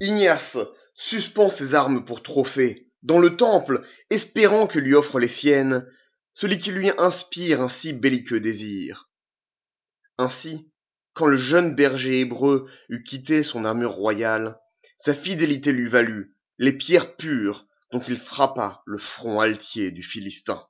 Ignace suspend ses armes pour trophée dans le temple, espérant que lui offre les siennes celui qui lui inspire un si belliqueux désir. Ainsi, quand le jeune berger hébreu eut quitté son armure royale, sa fidélité lui valut les pierres pures dont il frappa le front altier du Philistin.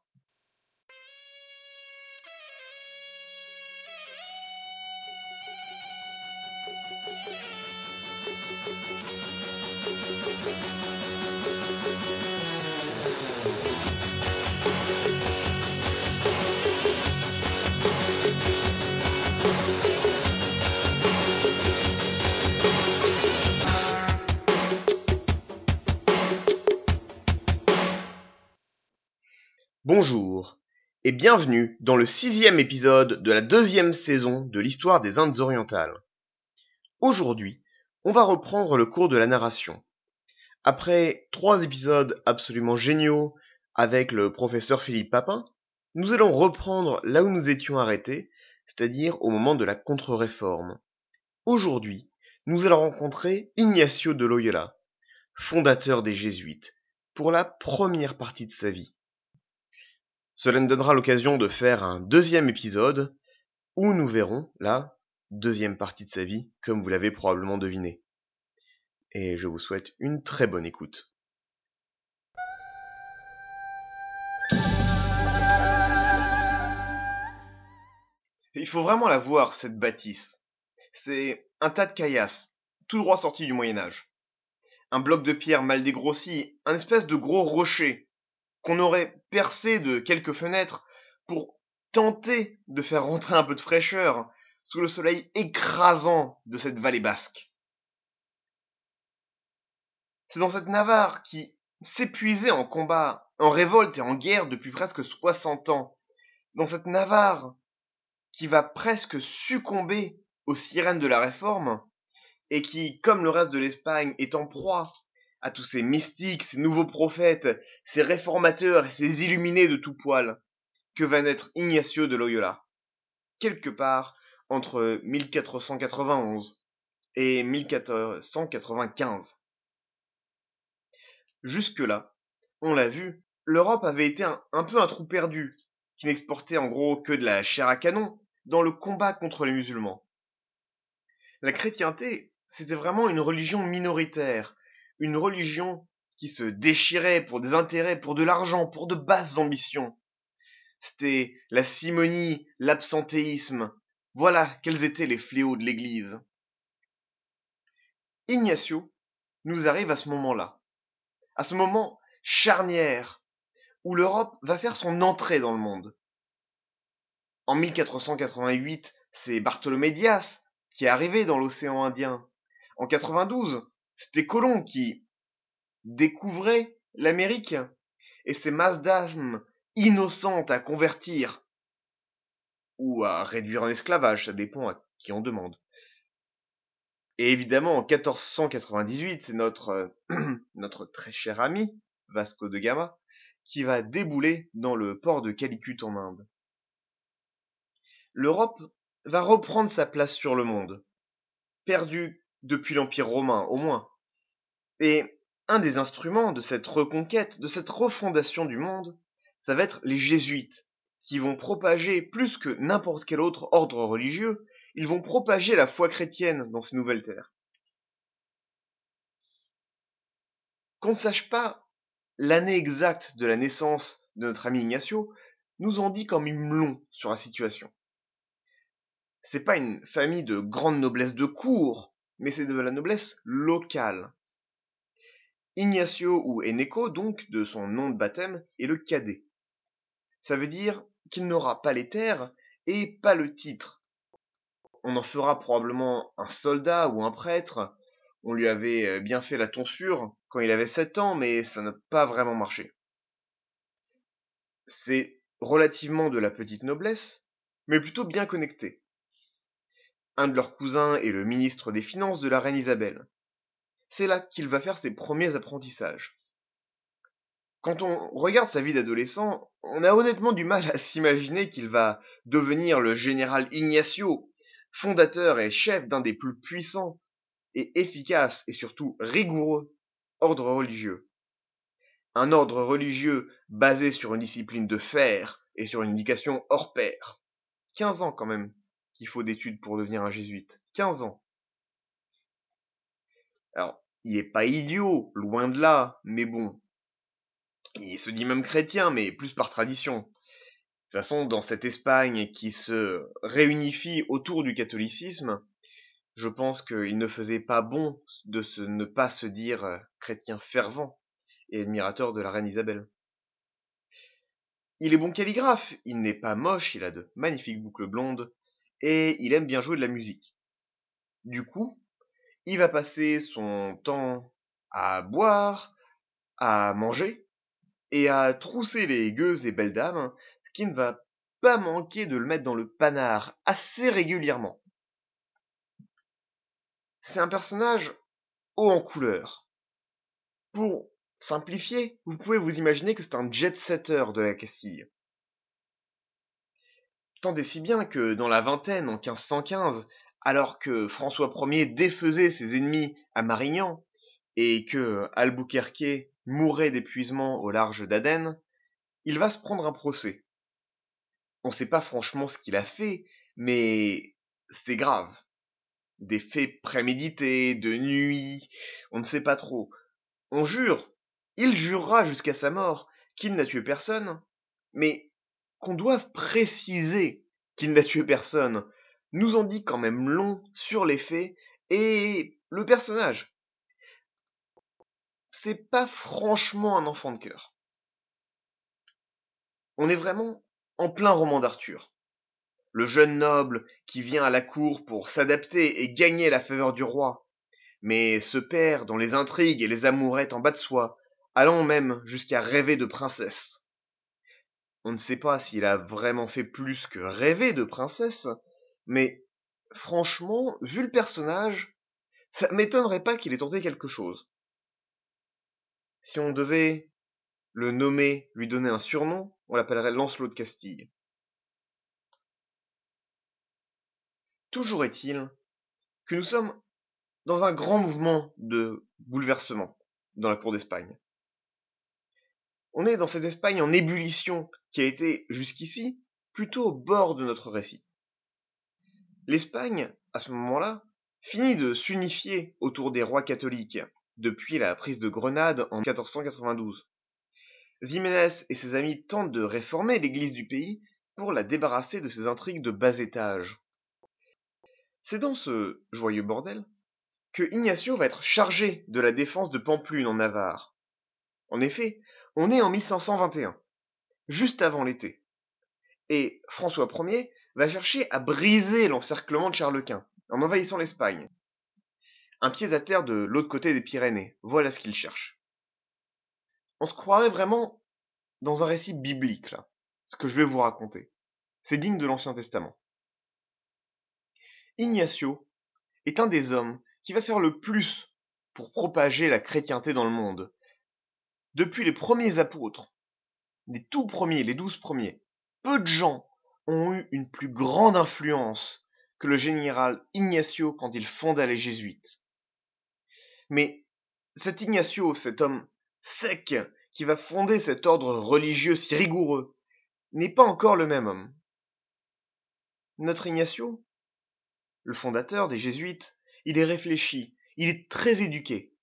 Bonjour et bienvenue dans le sixième épisode de la deuxième saison de l'histoire des Indes orientales. Aujourd'hui, on va reprendre le cours de la narration. Après trois épisodes absolument géniaux avec le professeur Philippe Papin, nous allons reprendre là où nous étions arrêtés, c'est-à-dire au moment de la contre-réforme. Aujourd'hui, nous allons rencontrer Ignacio de Loyola, fondateur des Jésuites, pour la première partie de sa vie. Cela nous donnera l'occasion de faire un deuxième épisode où nous verrons la deuxième partie de sa vie, comme vous l'avez probablement deviné. Et je vous souhaite une très bonne écoute. Il faut vraiment la voir, cette bâtisse. C'est un tas de caillasses, tout droit sorti du Moyen Âge. Un bloc de pierre mal dégrossi, un espèce de gros rocher qu'on aurait percé de quelques fenêtres pour tenter de faire rentrer un peu de fraîcheur sous le soleil écrasant de cette vallée basque. C'est dans cette Navarre qui s'épuisait en combat, en révolte et en guerre depuis presque 60 ans, dans cette Navarre qui va presque succomber aux sirènes de la réforme, et qui, comme le reste de l'Espagne, est en proie à tous ces mystiques, ces nouveaux prophètes, ces réformateurs et ces illuminés de tout poil, que va naître Ignacio de Loyola, quelque part entre 1491 et 1495. Jusque-là, on l'a vu, l'Europe avait été un, un, peu un trou perdu, qui n'exportait en gros que de la chair à canon dans le combat contre les musulmans. La chrétienté, c'était vraiment une religion minoritaire, une religion qui se déchirait pour des intérêts, pour de l'argent, pour de basses ambitions. C'était la simonie, l'absentéisme. Voilà quels étaient les fléaux de l'Église. Ignacio nous arrive à ce moment-là, à ce moment charnière, où l'Europe va faire son entrée dans le monde. En 1488, c'est Bartholomé Dias qui est arrivé dans l'océan Indien. En 92, c'était Colomb qui découvrait l'Amérique et ces masses d'âmes innocentes à convertir ou à réduire en esclavage, ça dépend à qui on demande. Et évidemment, en 1498, c'est notre, notre très cher ami, Vasco de Gama, qui va débouler dans le port de Calicut en Inde. L'Europe va reprendre sa place sur le monde, perdue depuis l'Empire romain au moins. Et un des instruments de cette reconquête, de cette refondation du monde, ça va être les jésuites, qui vont propager plus que n'importe quel autre ordre religieux, ils vont propager la foi chrétienne dans ces nouvelles terres. Qu'on ne sache pas l'année exacte de la naissance de notre ami Ignacio, nous en dit quand même long sur la situation. C'est pas une famille de grande noblesse de cour, mais c'est de la noblesse locale. Ignacio ou Eneco, donc, de son nom de baptême, est le cadet. Ça veut dire qu'il n'aura pas les terres et pas le titre. On en fera probablement un soldat ou un prêtre. On lui avait euh, bien fait la tonsure quand il avait 7 ans, mais ça n'a pas vraiment marché. C'est relativement de la petite noblesse, mais plutôt bien connecté. Un de leurs cousins est le ministre des Finances de la reine Isabelle. C'est là qu'il va faire ses premiers apprentissages. Quand on regarde sa vie d'adolescent, on a honnêtement du mal à s'imaginer qu'il va devenir le général Ignacio, fondateur et chef d'un des plus puissants et efficace et surtout rigoureux ordre religieux. Un ordre religieux basé sur une discipline de fer et sur une éducation hors pair. 15 ans quand même qu'il faut d'études pour devenir un jésuite. 15 ans. Alors, il est pas idiot, loin de là, mais bon. Il se dit même chrétien, mais plus par tradition. De toute façon, dans cette Espagne qui se réunifie autour du catholicisme, je pense qu'il ne faisait pas bon de se, ne pas se dire euh, chrétien fervent et admirateur de la reine Isabelle. Il est bon calligraphe, il n'est pas moche, il a de magnifiques boucles blondes, et il aime bien jouer de la musique. Du coup, il va passer son temps à boire, à manger, et à trousser les gueuses et belles dames, ce qui ne va pas manquer de le mettre dans le panard assez régulièrement. C'est un personnage haut en couleur. Pour simplifier, vous pouvez vous imaginer que c'est un jet-setter de la Castille. Tant si bien que dans la vingtaine, en 1515, alors que François Ier défaisait ses ennemis à Marignan, et que Albuquerque mourait d'épuisement au large d'Aden, il va se prendre un procès. On ne sait pas franchement ce qu'il a fait, mais c'est grave. Des faits prémédités, de nuit, on ne sait pas trop. On jure, il jurera jusqu'à sa mort qu'il n'a tué personne, mais qu'on doive préciser qu'il n'a tué personne, nous en dit quand même long sur les faits et le personnage. C'est pas franchement un enfant de cœur. On est vraiment en plein roman d'Arthur. Le jeune noble qui vient à la cour pour s'adapter et gagner la faveur du roi, mais se perd dans les intrigues et les amourettes en bas de soi, allant même jusqu'à rêver de princesse. On ne sait pas s'il a vraiment fait plus que rêver de princesse, mais franchement, vu le personnage, ça m'étonnerait pas qu'il ait tenté quelque chose. Si on devait le nommer, lui donner un surnom, on l'appellerait Lancelot de Castille. Toujours est-il que nous sommes dans un grand mouvement de bouleversement dans la cour d'Espagne. On est dans cette Espagne en ébullition qui a été jusqu'ici plutôt au bord de notre récit. L'Espagne, à ce moment-là, finit de s'unifier autour des rois catholiques depuis la prise de Grenade en 1492. Ximénez et ses amis tentent de réformer l'église du pays pour la débarrasser de ses intrigues de bas étage. C'est dans ce joyeux bordel que Ignacio va être chargé de la défense de Pamplune en Navarre. En effet, on est en 1521, juste avant l'été. Et François Ier va chercher à briser l'encerclement de Charles Quint en envahissant l'Espagne. Un pied à terre de l'autre côté des Pyrénées, voilà ce qu'il cherche. On se croirait vraiment dans un récit biblique, là, ce que je vais vous raconter. C'est digne de l'Ancien Testament. Ignacio est un des hommes qui va faire le plus pour propager la chrétienté dans le monde. Depuis les premiers apôtres, les tout premiers, les douze premiers, peu de gens ont eu une plus grande influence que le général Ignacio quand il fonda les jésuites. Mais cet Ignacio, cet homme sec qui va fonder cet ordre religieux si rigoureux, n'est pas encore le même homme. Notre Ignacio, le fondateur des jésuites, il est réfléchi, il est très éduqué.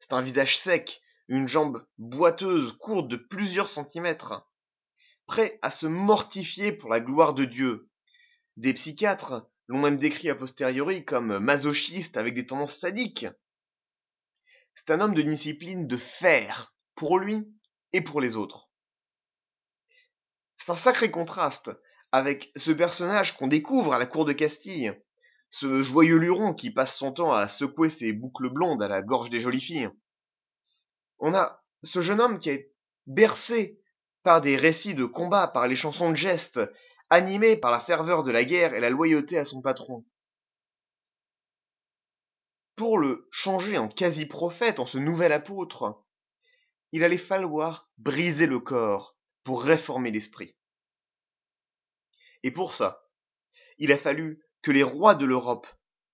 C'est un visage sec, une jambe boiteuse, courte de plusieurs centimètres, prêt à se mortifier pour la gloire de Dieu. Des psychiatres l'ont même décrit a posteriori comme masochiste avec des tendances sadiques. C'est un homme de discipline de fer, pour lui et pour les autres. C'est un sacré contraste avec ce personnage qu'on découvre à la cour de Castille, ce joyeux luron qui passe son temps à secouer ses boucles blondes à la gorge des jolies filles. On a ce jeune homme qui est bercé par des récits de combat, par les chansons de gestes, animé par la ferveur de la guerre et la loyauté à son patron. Pour le changer en quasi-prophète, en ce nouvel apôtre, il allait falloir briser le corps pour réformer l'esprit. Et pour ça, il a fallu que les rois de l'Europe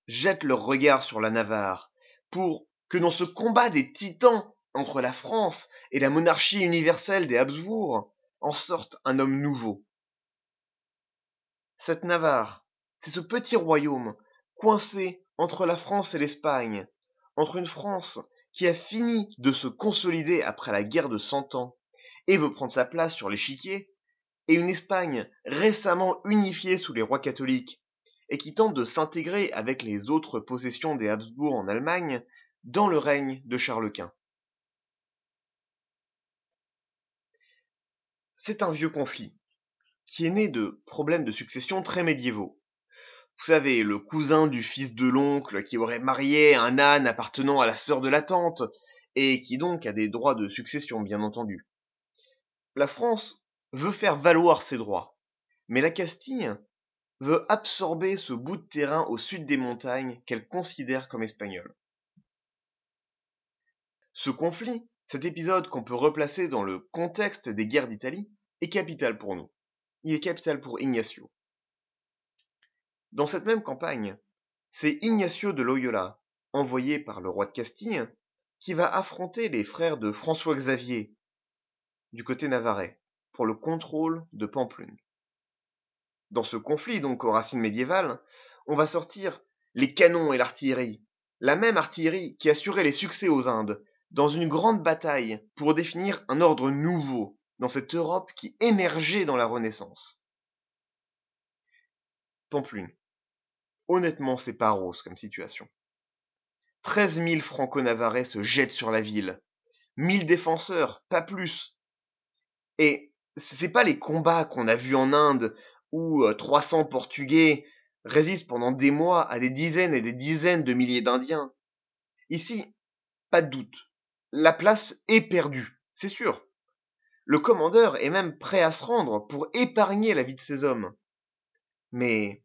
jettent leur regard sur la Navarre pour que dans ce combat des titans entre la France et la monarchie universelle des Habsbourg en sorte un homme nouveau. Cette Navarre, c'est ce petit royaume coincé entre la France et l'Espagne, entre une France qui a fini de se consolider après la guerre de Cent Ans et veut prendre sa place sur l'échiquier, et une Espagne récemment unifiée sous les rois catholiques et qui tente de s'intégrer avec les autres possessions des Habsbourg en Allemagne dans le règne de Charles Quint. C'est un vieux conflit qui est né de problèmes de succession très médiévaux. Vous savez, le cousin du fils de l'oncle qui aurait marié un âne appartenant à la sœur de la tante, et qui donc a des droits de succession, bien entendu. La France veut faire valoir ses droits, mais la Castille veut absorber ce bout de terrain au sud des montagnes qu'elle considère comme espagnol. Ce conflit, cet épisode qu'on peut replacer dans le contexte des guerres d'Italie, est capital pour nous. Il est capital pour Ignacio. Dans cette même campagne, c'est Ignacio de Loyola, envoyé par le roi de Castille, qui va affronter les frères de François Xavier, du côté navarrais, pour le contrôle de Pamplune. Dans ce conflit, donc aux racines médiévales, on va sortir les canons et l'artillerie, la même artillerie qui assurait les succès aux Indes, dans une grande bataille pour définir un ordre nouveau dans cette Europe qui émergeait dans la Renaissance. Pamplune. Honnêtement, c'est pas rose comme situation. 13 000 franco-navarrais se jettent sur la ville. 1000 défenseurs, pas plus. Et c'est pas les combats qu'on a vus en Inde où 300 euh, Portugais résistent pendant des mois à des dizaines et des dizaines de milliers d'Indiens. Ici, pas de doute, la place est perdue, c'est sûr. Le commandeur est même prêt à se rendre pour épargner la vie de ses hommes. Mais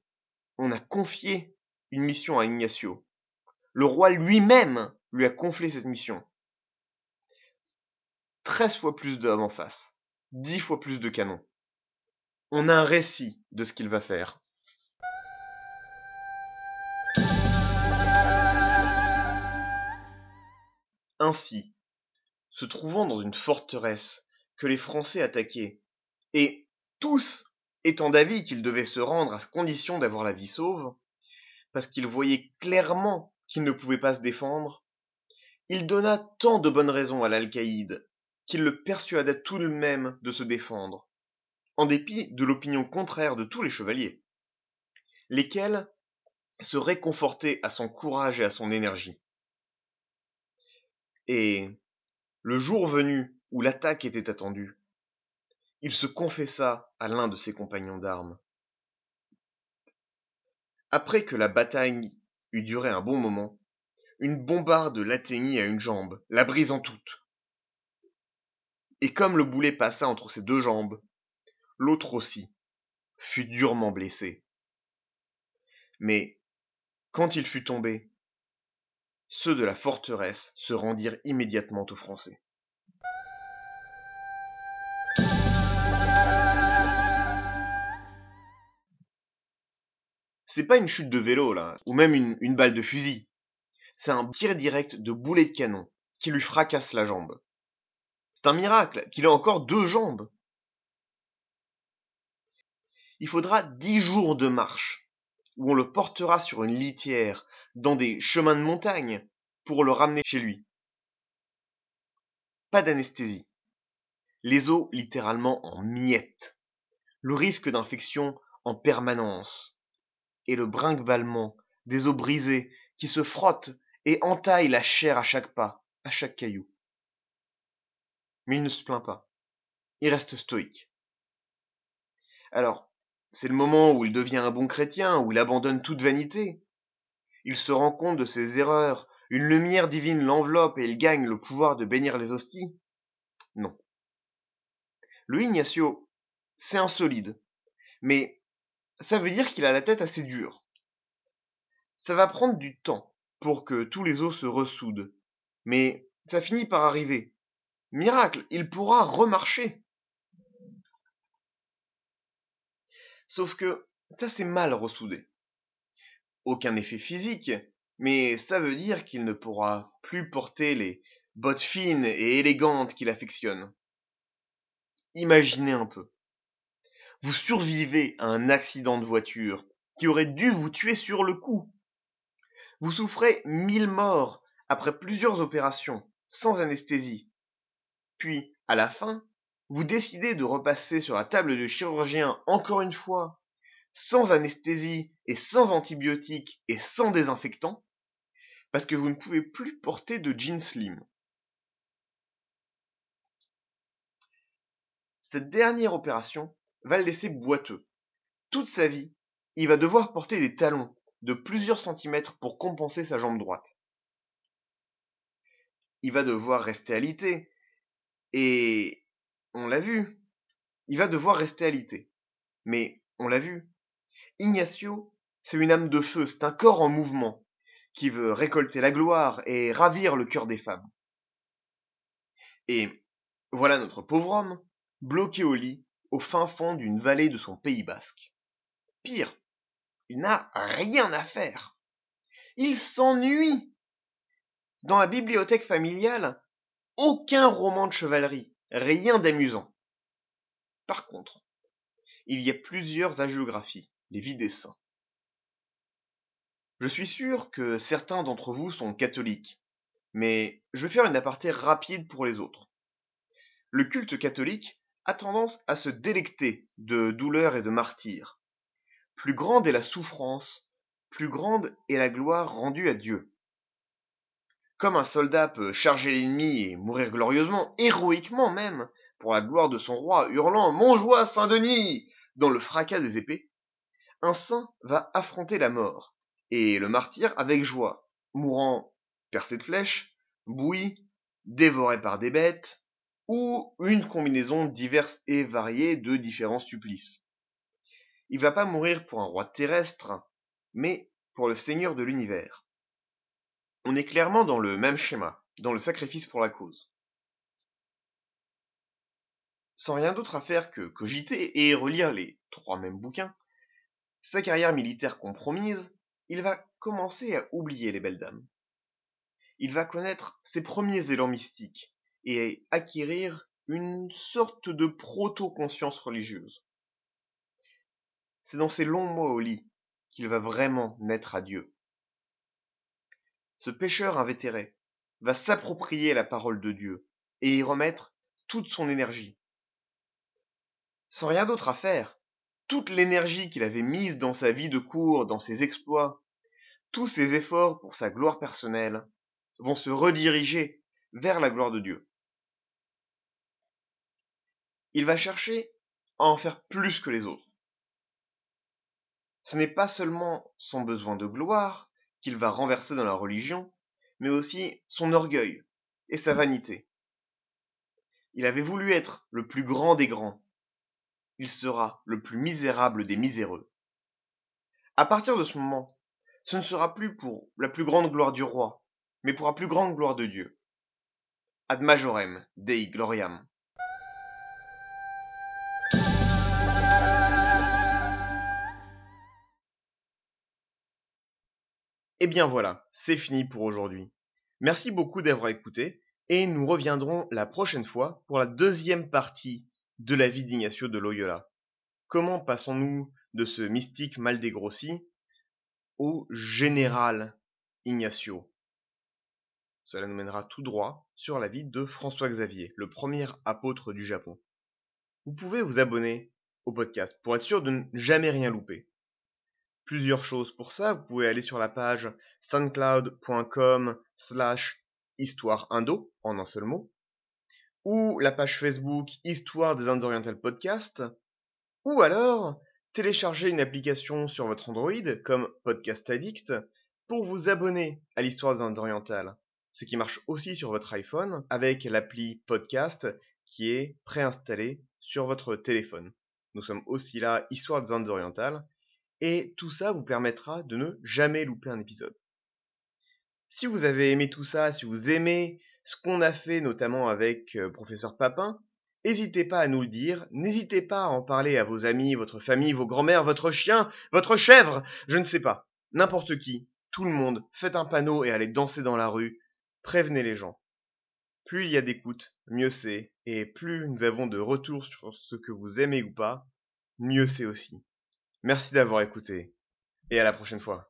on a confié une mission à Ignacio. Le roi lui-même lui a confié cette mission. Treize fois plus d'hommes en face, dix fois plus de canons. On a un récit de ce qu'il va faire. Ainsi, se trouvant dans une forteresse que les Français attaquaient, et tous étant d'avis qu'ils devaient se rendre à condition d'avoir la vie sauve, parce qu'ils voyaient clairement qu'ils ne pouvaient pas se défendre, il donna tant de bonnes raisons à l'Alcaïde qu'il le persuada tout de même de se défendre, en dépit de l'opinion contraire de tous les chevaliers, lesquels se réconfortaient à son courage et à son énergie. Et le jour venu où l'attaque était attendue, il se confessa à l'un de ses compagnons d'armes. Après que la bataille eut duré un bon moment, une bombarde l'atteignit à une jambe, la brisant toute. Et comme le boulet passa entre ses deux jambes, l'autre aussi fut durement blessé. Mais quand il fut tombé, ceux de la forteresse se rendirent immédiatement aux Français. C'est pas une chute de vélo, là, ou même une, balle de fusil. C'est un tir direct de boulet de canon qui lui fracasse la jambe. C'est un miracle qu'il ait encore deux jambes. Il faudra dix jours de marche, où on le portera sur une litière, dans des chemins de montagne, pour le ramener chez lui. Pas d'anesthésie. Les os littéralement en miettes. Le risque d'infection en permanence et le brinque-ballement des os brisés qui se frottent et entaillent la chair à chaque pas, à chaque caillou. Mais il ne se plaint pas. Il reste stoïque. Alors, c'est le moment où il devient un bon chrétien, où il abandonne toute vanité. Il se rend compte de ses erreurs, une lumière divine l'enveloppe et il gagne le pouvoir de bénir les hosties. Non. Le Ignacio, c'est un solide, mais ça veut dire qu'il a la tête assez dure. Ça va prendre du temps pour que tous les os se ressoudent, mais ça finit par arriver. Miracle, il pourra remarcher. Sauf que ça s'est mal ressoudé. Aucun effet physique, mais ça veut dire qu'il ne pourra plus porter les bottes fines et élégantes qu'il affectionne. Imaginez un peu. Vous survivez à un accident de voiture qui aurait dû vous tuer sur le coup. Vous souffrez mille morts après plusieurs opérations, sans anesthésie. Puis, à la fin, vous décidez de repasser sur la table de chirurgien encore une fois, sans anesthésie et sans antibiotiques et sans désinfectant, parce que vous ne pouvez plus porter de jeans slim. Cette dernière opération va le laisser boiteux. Toute sa vie, il va devoir porter des talons de plusieurs centimètres pour compenser sa jambe droite. Il va devoir rester alité. Et on l'a vu. Il va devoir rester alité. Mais on l'a vu. Ignacio, c'est une âme de feu, c'est un corps en mouvement qui veut récolter la gloire et ravir le cœur des femmes. Et voilà notre pauvre homme, bloqué au lit, au fin fond d'une vallée de son pays basque. Pire, il n'a rien à faire. Il s'ennuie. Dans la bibliothèque familiale, aucun roman de chevalerie, rien d'amusant. Par contre, il y a plusieurs hagiographies, les vies des saints. Je suis sûr que certains d'entre vous sont catholiques, mais je vais faire une aparté rapide pour les autres. Le culte catholique a tendance à se délecter de douleurs et de martyrs. Plus grande est la souffrance, plus grande est la gloire rendue à Dieu. Comme un soldat peut charger l'ennemi et mourir glorieusement, héroïquement même, pour la gloire de son roi, hurlant Montjoie Saint-Denis dans le fracas des épées, un saint va affronter la mort, et le martyr avec joie, mourant percé de flèches, bouilli, dévoré par des bêtes, ou une combinaison diverse et variée de différents supplices. Il va pas mourir pour un roi terrestre, mais pour le seigneur de l'univers. On est clairement dans le même schéma, dans le sacrifice pour la cause. Sans rien d'autre à faire que cogiter et relire les trois mêmes bouquins, sa carrière militaire compromise, il va commencer à oublier les belles dames. Il va connaître ses premiers élans mystiques, et acquérir une sorte de proto-conscience religieuse. C'est dans ces longs mois au lit qu'il va vraiment naître à Dieu. Ce pécheur invétéré va s'approprier la parole de Dieu et y remettre toute son énergie. Sans rien d'autre à faire, toute l'énergie qu'il avait mise dans sa vie de cours, dans ses exploits, tous ses efforts pour sa gloire personnelle, vont se rediriger vers la gloire de Dieu il va chercher à en faire plus que les autres. Ce n'est pas seulement son besoin de gloire qu'il va renverser dans la religion, mais aussi son orgueil et sa vanité. Il avait voulu être le plus grand des grands. Il sera le plus misérable des miséreux. À partir de ce moment, ce ne sera plus pour la plus grande gloire du roi, mais pour la plus grande gloire de Dieu. Ad majorem Dei gloriam. Et eh bien voilà, c'est fini pour aujourd'hui. Merci beaucoup d'avoir écouté et nous reviendrons la prochaine fois pour la deuxième partie de la vie d'Ignacio de Loyola. Comment passons-nous de ce mystique mal dégrossi au général Ignacio? Cela nous mènera tout droit sur la vie de François Xavier, le premier apôtre du Japon. Vous pouvez vous abonner au podcast pour être sûr de ne jamais rien louper plusieurs choses pour ça. Vous pouvez aller sur la page soundcloud.com slash histoire indo en un seul mot, ou la page Facebook Histoire des Indes orientales podcast, ou alors télécharger une application sur votre Android comme Podcast Addict pour vous abonner à l'histoire des Indes orientales, ce qui marche aussi sur votre iPhone avec l'appli Podcast qui est préinstallée sur votre téléphone. Nous sommes aussi là, Histoire des Indes orientales, et tout ça vous permettra de ne jamais louper un épisode. Si vous avez aimé tout ça, si vous aimez ce qu'on a fait notamment avec euh, professeur Papin, n'hésitez pas à nous le dire, n'hésitez pas à en parler à vos amis, votre famille, vos grands-mères, votre chien, votre chèvre, je ne sais pas, n'importe qui. tout le monde, faites un panneau et allez danser dans la rue, prévenez les gens. Plus il y a d'écoute, mieux c'est, et plus nous avons de retours sur ce que vous aimez ou pas, mieux c'est aussi. Merci d'avoir écouté, et à la prochaine fois.